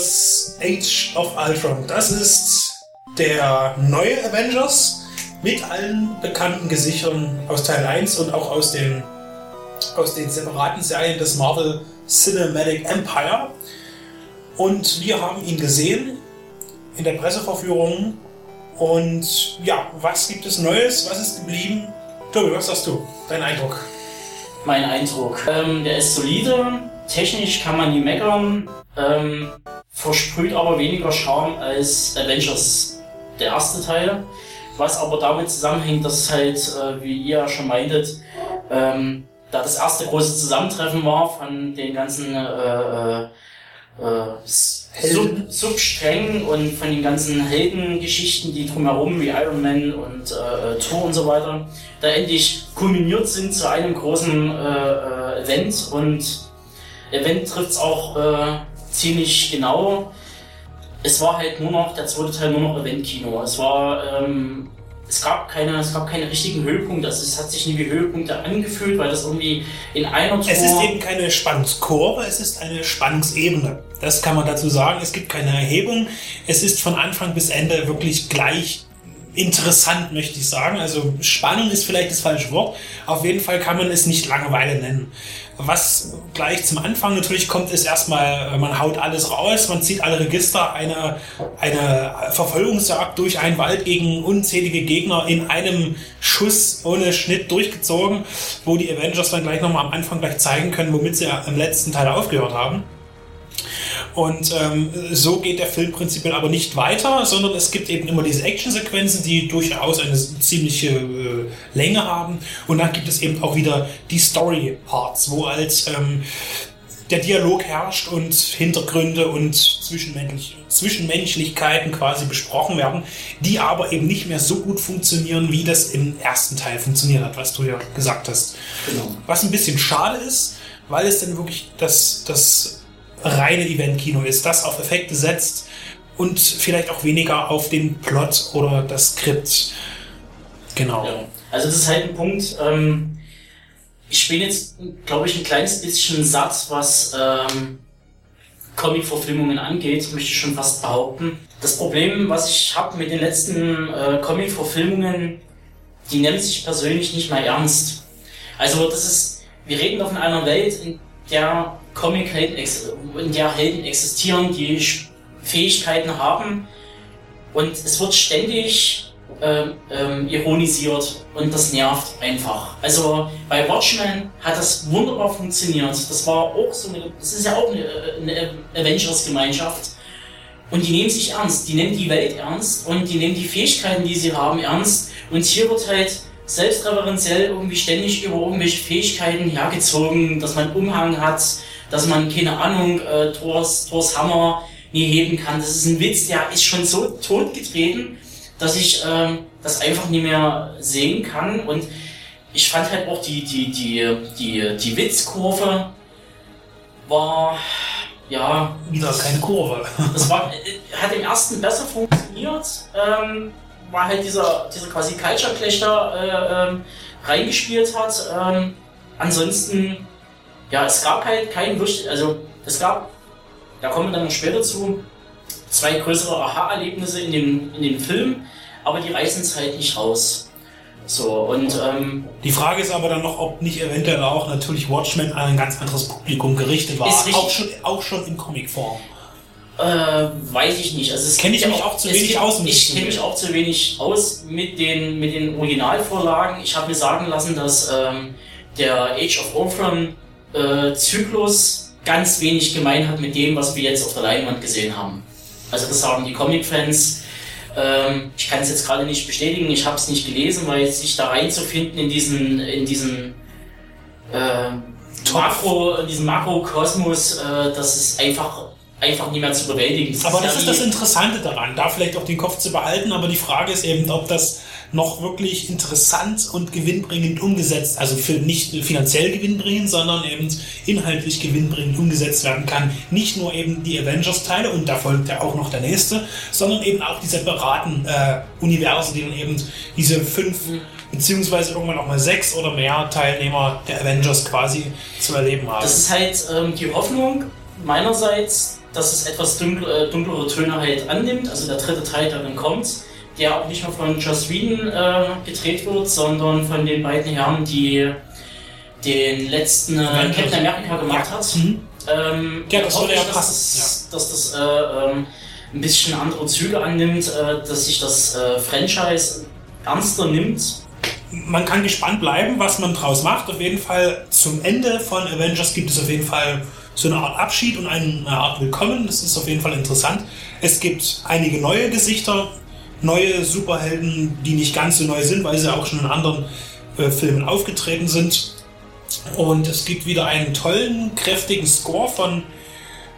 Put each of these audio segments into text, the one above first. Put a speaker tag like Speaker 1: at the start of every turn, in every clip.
Speaker 1: Avengers Age of Ultron. Das ist der neue Avengers mit allen bekannten Gesichtern aus Teil 1 und auch aus den, aus den separaten Serien des Marvel Cinematic Empire. Und wir haben ihn gesehen in der Presseverführung. Und ja, was gibt es Neues? Was ist geblieben? Tobi, was sagst du? Dein Eindruck?
Speaker 2: Mein Eindruck. Ähm, der ist solide. Technisch kann man nie meckern. Ähm, versprüht aber weniger Charme als Avengers, der erste Teil. Was aber damit zusammenhängt, dass halt, äh, wie ihr ja schon meintet, ähm, da das erste große Zusammentreffen war von den ganzen äh, äh, äh, Sub Substrängen und von den ganzen Heldengeschichten, die drumherum wie Iron Man und äh, Thor und so weiter, da endlich kulminiert sind zu einem großen äh, äh, Event und Event trifft es auch äh, ziemlich genau. Es war halt nur noch, der zweite Teil nur noch Eventkino. Es war, ähm, es gab keine, es gab keine richtigen Höhepunkte. Also es hat sich nie wie Höhepunkte angefühlt, weil das irgendwie in einer Tour...
Speaker 1: Es ist eben keine Spannungskurve, es ist eine Spannungsebene. Das kann man dazu sagen. Es gibt keine Erhebung. Es ist von Anfang bis Ende wirklich gleich interessant, möchte ich sagen. Also Spannung ist vielleicht das falsche Wort. Auf jeden Fall kann man es nicht Langeweile nennen. Was gleich zum Anfang natürlich kommt, ist erstmal, man haut alles raus, man zieht alle Register, eine, eine Verfolgungsjagd durch einen Wald gegen unzählige Gegner in einem Schuss ohne Schnitt durchgezogen, wo die Avengers dann gleich nochmal am Anfang gleich zeigen können, womit sie im letzten Teil aufgehört haben. Und ähm, so geht der Film prinzipiell aber nicht weiter, sondern es gibt eben immer diese Actionsequenzen, die durchaus eine ziemliche äh, Länge haben. Und dann gibt es eben auch wieder die Story-Parts, wo als ähm, der Dialog herrscht und Hintergründe und Zwischenmenschlich Zwischenmenschlichkeiten quasi besprochen werden, die aber eben nicht mehr so gut funktionieren, wie das im ersten Teil funktioniert hat, was du ja gesagt hast.
Speaker 2: Genau.
Speaker 1: Was ein bisschen schade ist, weil es dann wirklich das, das reine Event-Kino ist, das auf Effekte setzt und vielleicht auch weniger auf den Plot oder das Skript. Genau.
Speaker 2: Ja. Also das ist halt ein Punkt, ähm, ich bin jetzt, glaube ich, ein kleines bisschen satt, was ähm, Comic-Verfilmungen angeht, möchte ich schon fast behaupten. Das Problem, was ich habe mit den letzten äh, Comic-Verfilmungen, die nehmen sich persönlich nicht mehr ernst. Also das ist, wir reden doch in einer Welt, in der Comic-Helden, in der Helden existieren, die Fähigkeiten haben und es wird ständig ähm, ähm, ironisiert und das nervt einfach. Also bei Watchmen hat das wunderbar funktioniert. Das war auch so eine, das ist ja auch eine, eine Avengers-Gemeinschaft. Und die nehmen sich ernst, die nehmen die Welt ernst und die nehmen die Fähigkeiten, die sie haben, ernst. Und hier wird halt selbstreferenziell irgendwie ständig über irgendwelche Fähigkeiten hergezogen, dass man Umhang hat, dass man, keine Ahnung, äh, Thors, Thors Hammer nie heben kann. Das ist ein Witz, der ist schon so totgetreten, dass ich ähm, das einfach nie mehr sehen kann. Und ich fand halt auch die, die, die, die, die Witzkurve war, ja.
Speaker 1: Wieder keine Kurve.
Speaker 2: Das war, äh, hat im ersten besser funktioniert. Ähm, war halt dieser, dieser quasi Culture Clash da äh, ähm, reingespielt hat. Ähm, ansonsten, ja, es gab halt keinen wirklich, also es gab, da kommen wir dann noch später zu, zwei größere Aha-Erlebnisse in dem, in dem Film, aber die reißen es halt nicht raus. So, und ähm,
Speaker 1: Die Frage ist aber dann noch, ob nicht eventuell auch natürlich Watchmen an ein ganz anderes Publikum gerichtet war. Auch schon, auch schon in Comicform.
Speaker 2: Äh, weiß ich nicht. Also es
Speaker 1: Kenn ich mich auch zu wenig
Speaker 2: gibt-
Speaker 1: aus, ich
Speaker 2: kenne mich auch zu wenig aus mit den, mit den Originalvorlagen. Ich habe mir sagen lassen, dass ähm, der Age of Ultron äh, Zyklus ganz wenig gemein hat mit dem, was wir jetzt auf der Leinwand gesehen haben. Also das sagen die Comic-Fans. Ähm, ich kann es jetzt gerade nicht bestätigen, ich habe es nicht gelesen, weil sich da reinzufinden in diesen, in diesen äh, Makro, in diesem Makrokosmos, äh, das ist einfach, einfach nicht mehr zu bewältigen. Das
Speaker 1: Aber das
Speaker 2: ja
Speaker 1: ist das Interessante daran, da vielleicht auch den Kopf zu behalten, aber die Frage ist eben, ob das noch wirklich interessant und gewinnbringend umgesetzt, also für nicht finanziell gewinnbringend, sondern eben inhaltlich gewinnbringend umgesetzt werden kann. Nicht nur eben die Avengers-Teile und da folgt ja auch noch der nächste, sondern eben auch die separaten äh, Universen, die dann eben diese fünf beziehungsweise irgendwann auch mal sechs oder mehr Teilnehmer der Avengers quasi zu erleben haben.
Speaker 2: Das ist halt ähm, die Hoffnung meinerseits, dass es etwas dunkle, äh, dunklere Töne halt annimmt. Also der dritte Teil, dann kommt, der auch nicht mehr von Joss Whedon äh, gedreht wird, sondern von den beiden Herren, die den letzten äh. Captain America gemacht hat.
Speaker 1: Mhm.
Speaker 2: Ähm,
Speaker 1: Ja, das würde ja
Speaker 2: dass
Speaker 1: passen,
Speaker 2: Das, Dass das äh, ähm, ein bisschen andere Züge annimmt, äh, dass sich das äh, Franchise ernster nimmt.
Speaker 1: man kann gespannt bleiben, was man draus macht. Auf jeden Fall zum Ende von Avengers gibt es auf jeden Fall so eine Art Abschied und eine Art Willkommen. Das ist auf jeden Fall interessant. Es gibt einige neue Gesichter, neue Superhelden, die nicht ganz so neu sind, weil sie auch schon in anderen äh, Filmen aufgetreten sind. Und es gibt wieder einen tollen, kräftigen Score von,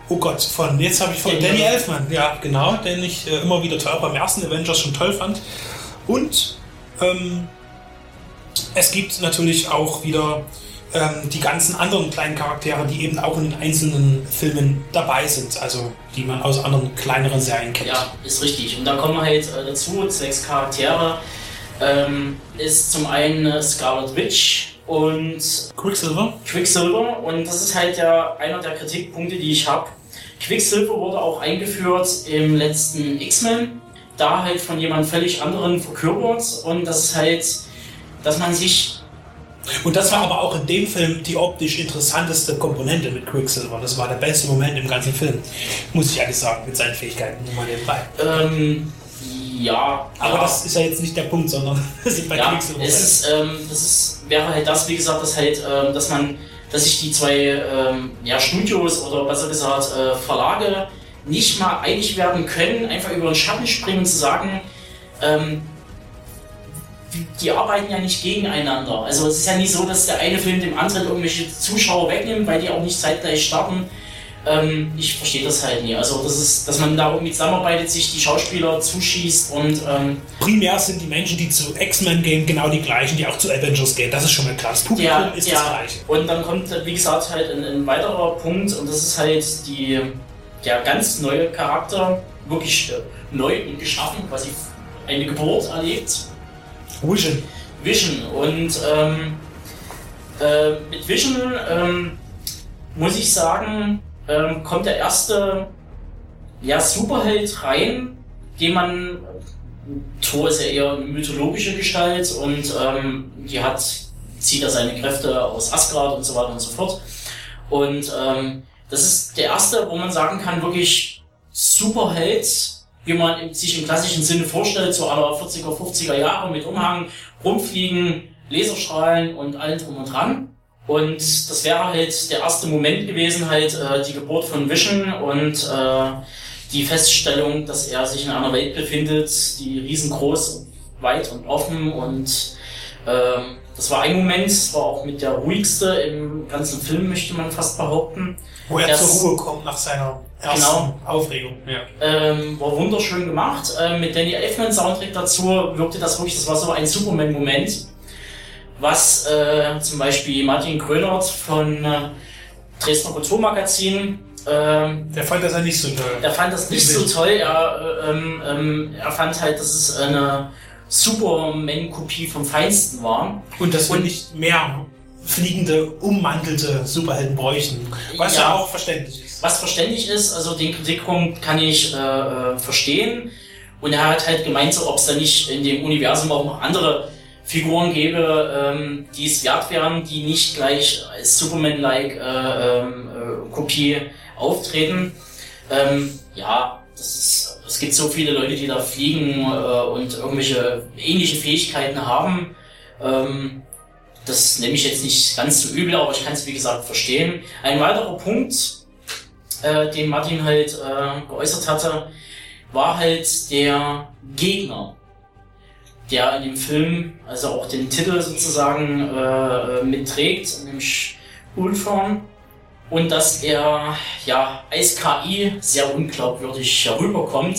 Speaker 1: oh Gott, von, jetzt habe ich von
Speaker 2: Danny
Speaker 1: Danny Elfman, ja, genau, den ich äh, immer wieder toll, beim ersten Avengers schon toll fand. Und ähm, es gibt natürlich auch wieder ähm, die ganzen anderen kleinen Charaktere, die eben auch in den einzelnen Filmen dabei sind, also die man aus anderen kleineren Serien kennt.
Speaker 2: Ja, ist richtig. Und da kommen halt äh, dazu sechs Charaktere. Ähm, ist zum einen äh, Scarlet Witch und
Speaker 1: Quicksilver?
Speaker 2: Quicksilver. Und das ist halt ja einer der Kritikpunkte, die ich habe. Quicksilver wurde auch eingeführt im letzten X-Men. Da halt von jemand völlig anderen verkörpert. Und das ist halt, dass man sich
Speaker 1: Und das war aber auch in dem Film die optisch interessanteste Komponente mit Quicksilver. Das war der beste Moment im ganzen Film, muss ich ehrlich sagen, mit seinen Fähigkeiten. Mal nebenbei.
Speaker 2: ähm, ja,
Speaker 1: Aber
Speaker 2: ja.
Speaker 1: das ist ja jetzt nicht der Punkt, sondern wir sind bei
Speaker 2: ja,
Speaker 1: Quicksilver.
Speaker 2: es ist, ähm, das ist, wäre halt das, wie gesagt, dass halt, ähm, dass man, dass sich die zwei ähm, ja, Studios oder besser gesagt äh, Verlage nicht mal einig werden können, einfach über den Schatten springen und zu sagen, ähm, die- die arbeiten ja nicht gegeneinander. Also es ist ja nicht so, dass der eine Film dem anderen irgendwelche Zuschauer wegnimmt, weil die auch nicht zeitgleich starten. Ähm, ich verstehe das halt nie. Also das ist, dass man da irgendwie zusammenarbeitet, sich die Schauspieler zuschießt und ähm,
Speaker 1: Primär sind die Menschen, die zu X-Men gehen, genau die gleichen, die auch zu Avengers gehen. Das ist schon mal klar. Das Publikum
Speaker 2: Ja,
Speaker 1: ist
Speaker 2: ja.
Speaker 1: das gleiche.
Speaker 2: Und dann kommt, wie gesagt, halt ein, ein weiterer Punkt und das ist halt die, der ganz neue Charakter, wirklich äh, neu und geschaffen, quasi eine Geburt erlebt.
Speaker 1: Vision.
Speaker 2: Vision. Und ähm, äh, mit Vision ähm, muss ich sagen, ähm, kommt der erste ja, Superheld rein, den man. Thor ist ja eher mythologische Gestalt und ähm, die hat, zieht er seine Kräfte aus Asgard und so weiter und so fort. Und ähm, das ist der erste, wo man sagen kann, wirklich Superheld, wie man sich im klassischen Sinne vorstellt, so aller 40er, 50er Jahre mit Umhang, rumfliegen, Laserstrahlen und allem drum und dran. Und das wäre halt der erste Moment gewesen, halt äh, die Geburt von Vision und äh, die Feststellung, dass er sich in einer Welt befindet, die riesengroß, weit und offen und ähm, das war ein Moment, das war auch mit der ruhigste im ganzen Film, möchte man fast behaupten.
Speaker 1: Wo er
Speaker 2: Das-
Speaker 1: zur Ruhe kommt nach seiner ersten
Speaker 2: Genau.
Speaker 1: Aufregung. Ja.
Speaker 2: Ähm, war wunderschön gemacht. Ähm, mit Danny Elfman Soundtrack dazu wirkte das wirklich, das war so ein Superman-Moment, was äh, zum Beispiel Martin Grönert von äh, Dresdner Kulturmagazin, ähm,
Speaker 1: Der fand das ja nicht so toll.
Speaker 2: er fand das nicht so toll. Er, äh, ähm, ähm, er fand halt, dass es eine Superman-Kopie vom Feinsten war.
Speaker 1: Und dass wir nicht mehr fliegende, ummantelte Superhelden bräuchten. Was ja,
Speaker 2: Ja.
Speaker 1: auch verständlich ist.
Speaker 2: Was verständlich ist, also den Kritikpunkt kann ich äh, äh, verstehen. Und er hat halt gemeint, so, ob es da nicht in dem Universum auch noch andere Figuren gäbe, ähm, die es wert wären, die nicht gleich als Superman-like äh, ähm, äh, Kopie auftreten. Ähm, ja, ist, es gibt so viele Leute, die da fliegen äh, und irgendwelche ähnliche Fähigkeiten haben. Ähm, das nehme ich jetzt nicht ganz so übel, aber ich kann es wie gesagt verstehen. Ein weiterer Punkt, äh, den Martin halt äh, geäußert hatte, war halt der Gegner, der in dem Film, also auch den Titel sozusagen äh, mitträgt, nämlich Ultron und dass er ja als KI sehr unglaubwürdig herüberkommt.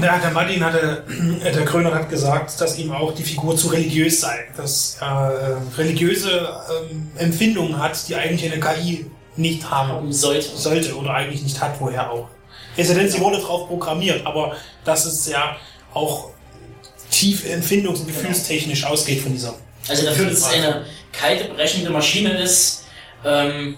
Speaker 1: Der, der Martin hatte, äh, der Kröner hat gesagt, dass ihm auch die Figur zu religiös sei, dass er äh, religiöse ähm, Empfindungen hat, die eigentlich eine KI nicht haben
Speaker 2: Sollte.
Speaker 1: sollte oder eigentlich nicht hat, woher auch. Es sei denn, sie wurde darauf programmiert, aber dass es ja auch tief empfindungs- und gefühlstechnisch ausgeht von dieser.
Speaker 2: Also dafür, dass es eine kalte, brechende Maschine ist, ähm,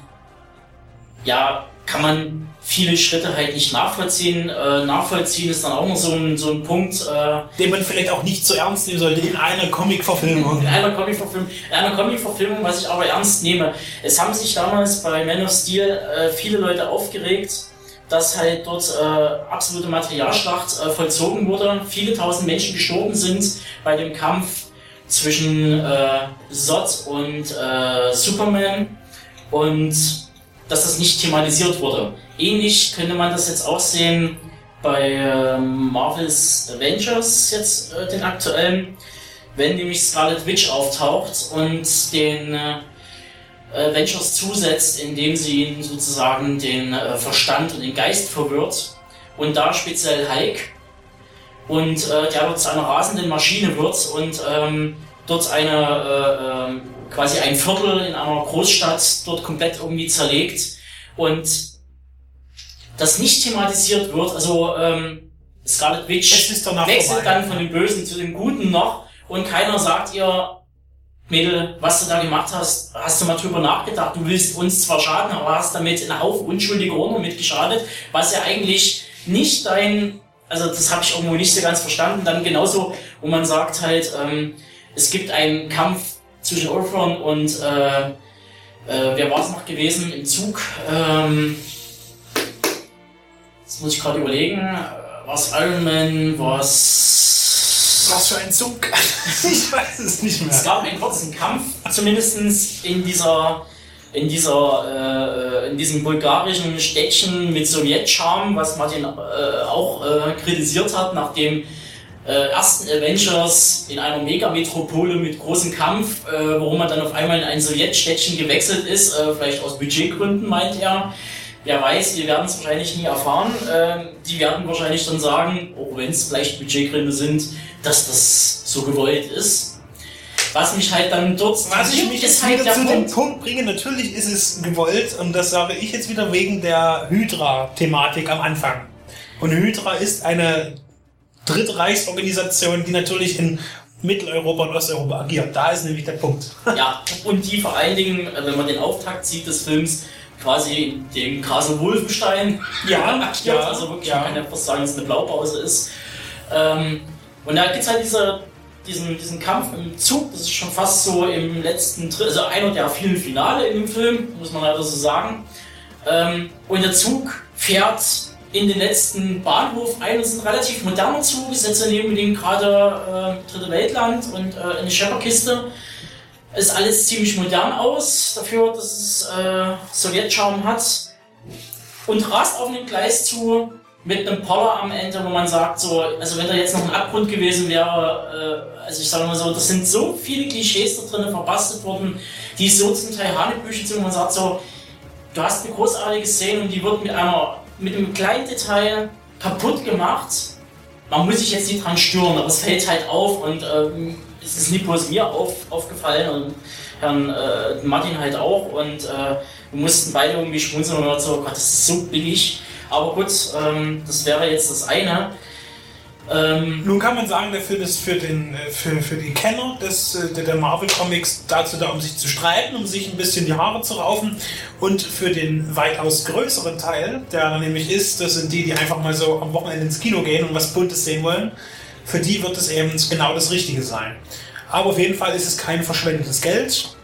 Speaker 2: ja, kann man viele Schritte halt nicht nachvollziehen. Äh, nachvollziehen ist dann auch noch so ein, so ein Punkt. Äh,
Speaker 1: Den man vielleicht auch nicht so ernst nehmen sollte in einer Comic-Verfilmung.
Speaker 2: in einer Comic-Verfilmung, in einer Comic-Verfilmung, was ich aber ernst nehme. Es haben sich damals bei Man of Steel äh, viele Leute aufgeregt, dass halt dort äh, absolute Materialschlacht äh, vollzogen wurde. Viele tausend Menschen gestorben sind bei dem Kampf zwischen äh, Zod und äh, Superman und dass das nicht thematisiert wurde. Ähnlich könnte man das jetzt auch sehen bei äh, Marvel's Avengers, jetzt äh, den aktuellen, wenn nämlich Scarlet Witch auftaucht und den äh, Avengers zusetzt, indem sie ihnen sozusagen den äh, Verstand und den Geist verwirrt und da speziell Hulk und äh, der dort zu einer rasenden Maschine wird und ähm, dort eine äh, ähm, quasi ein Viertel in einer Großstadt dort komplett irgendwie zerlegt und das nicht thematisiert wird, also ähm, Scarlet Witch wechselt dann von dem Bösen zu dem Guten noch und keiner sagt ihr, Mädel, was du da gemacht hast, hast du mal drüber nachgedacht. Du willst uns zwar schaden, aber hast damit einen Haufen unschuldiger Hunde mitgeschadet, was ja eigentlich nicht dein, also das habe ich irgendwo nicht so ganz verstanden. Dann genauso, wo man sagt halt, ähm, es gibt einen Kampf zwischen Ultron und äh, äh, wer war es noch gewesen im Zug? Ähm, jetzt muss ich gerade überlegen, äh, war es Iron Man, war es
Speaker 1: Was für ein Zug? ich weiß es nicht mehr.
Speaker 2: es gab einen kurzen Kampf, zumindest in dieser, in dieser, äh, in diesem bulgarischen Städtchen mit Sowjetscham, was Martin äh, auch äh, kritisiert hat, nachdem äh, ersten Avengers in einer Megametropole mit großem Kampf, äh, warum man dann auf einmal in ein Sowjetstädtchen gewechselt ist, äh, vielleicht aus Budgetgründen, meint er. Wer weiß, wir werden es wahrscheinlich nie erfahren. Ähm, die werden wahrscheinlich dann sagen, auch wenn es vielleicht Budgetgründe sind, dass das so gewollt ist. Was mich halt dann dort
Speaker 1: Was ich mich jetzt
Speaker 2: halt
Speaker 1: zu dem
Speaker 2: Punkt.
Speaker 1: Punkt bringe, natürlich ist es gewollt und das sage ich jetzt wieder wegen der Hydra-Thematik am Anfang. Und Hydra ist eine Drittreichsorganisation, die natürlich in Mitteleuropa und Osteuropa agiert. Da ist nämlich der Punkt.
Speaker 2: Ja, und die vor allen Dingen, äh, wenn man den Auftakt sieht des Films, quasi in dem Castle Wolfenstein
Speaker 1: Ja,
Speaker 2: agiert.
Speaker 1: ja,
Speaker 2: also wirklich,
Speaker 1: ja.
Speaker 2: man kann ja fast sagen, dass es eine Blaupause ist. Ähm, und da gibt es halt diese, diesen, diesen Kampf im Zug, das ist schon fast so im letzten Drittel, also einer der vielen Finale in dem Film, muss man leider so sagen. Ähm, und der Zug fährt in den letzten Bahnhof ein. Das ist ein relativ moderner Zug, ist jetzt nicht unbedingt gerade äh, Dritte Weltland und äh, eine Schepperkiste. Ist alles ziemlich modern aus, dafür, dass es äh, Sowjetschaum hat. Und rast auf einem Gleis zu mit einem Poller am Ende, wo man sagt, so, also wenn da jetzt noch ein Abgrund gewesen wäre, äh, also ich sage mal so, das sind so viele Klischees da drinnen verbastelt worden, die so zum Teil Hanebüchen sind, wo man sagt so, du hast eine großartige Szene und die wird mit einer, mit einem kleinen Detail kaputt gemacht. Man muss sich jetzt nicht dran stören, aber es fällt halt auf und ähm, es ist nicht bloß mir auf, aufgefallen und Herrn äh, Martin halt auch und äh, wir mussten beide irgendwie schmunzeln und so, oh Gott, das ist so billig. Aber gut, ähm, das wäre jetzt das eine. Ähm,
Speaker 1: Nun kann man sagen, der Film ist für, den, äh, für, für die Kenner des, äh, der Marvel Comics dazu da, um sich zu streiten, um sich ein bisschen die Haare zu raufen. Und für den weitaus größeren Teil, der nämlich ist, das sind die, die einfach mal so am Wochenende ins Kino gehen und was Buntes sehen wollen, für die wird es eben genau das Richtige sein. Aber auf jeden Fall ist es kein verschwendetes Geld.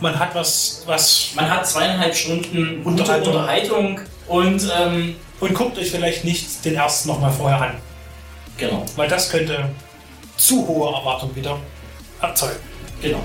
Speaker 1: Man hat was, was
Speaker 2: man hat zweieinhalb Stunden
Speaker 1: Unterhaltung.
Speaker 2: Unterhaltung und ähm,
Speaker 1: und guckt euch vielleicht nicht den ersten nochmal vorher an,
Speaker 2: genau,
Speaker 1: weil das könnte zu hohe Erwartungen wieder erzeugen.
Speaker 2: genau.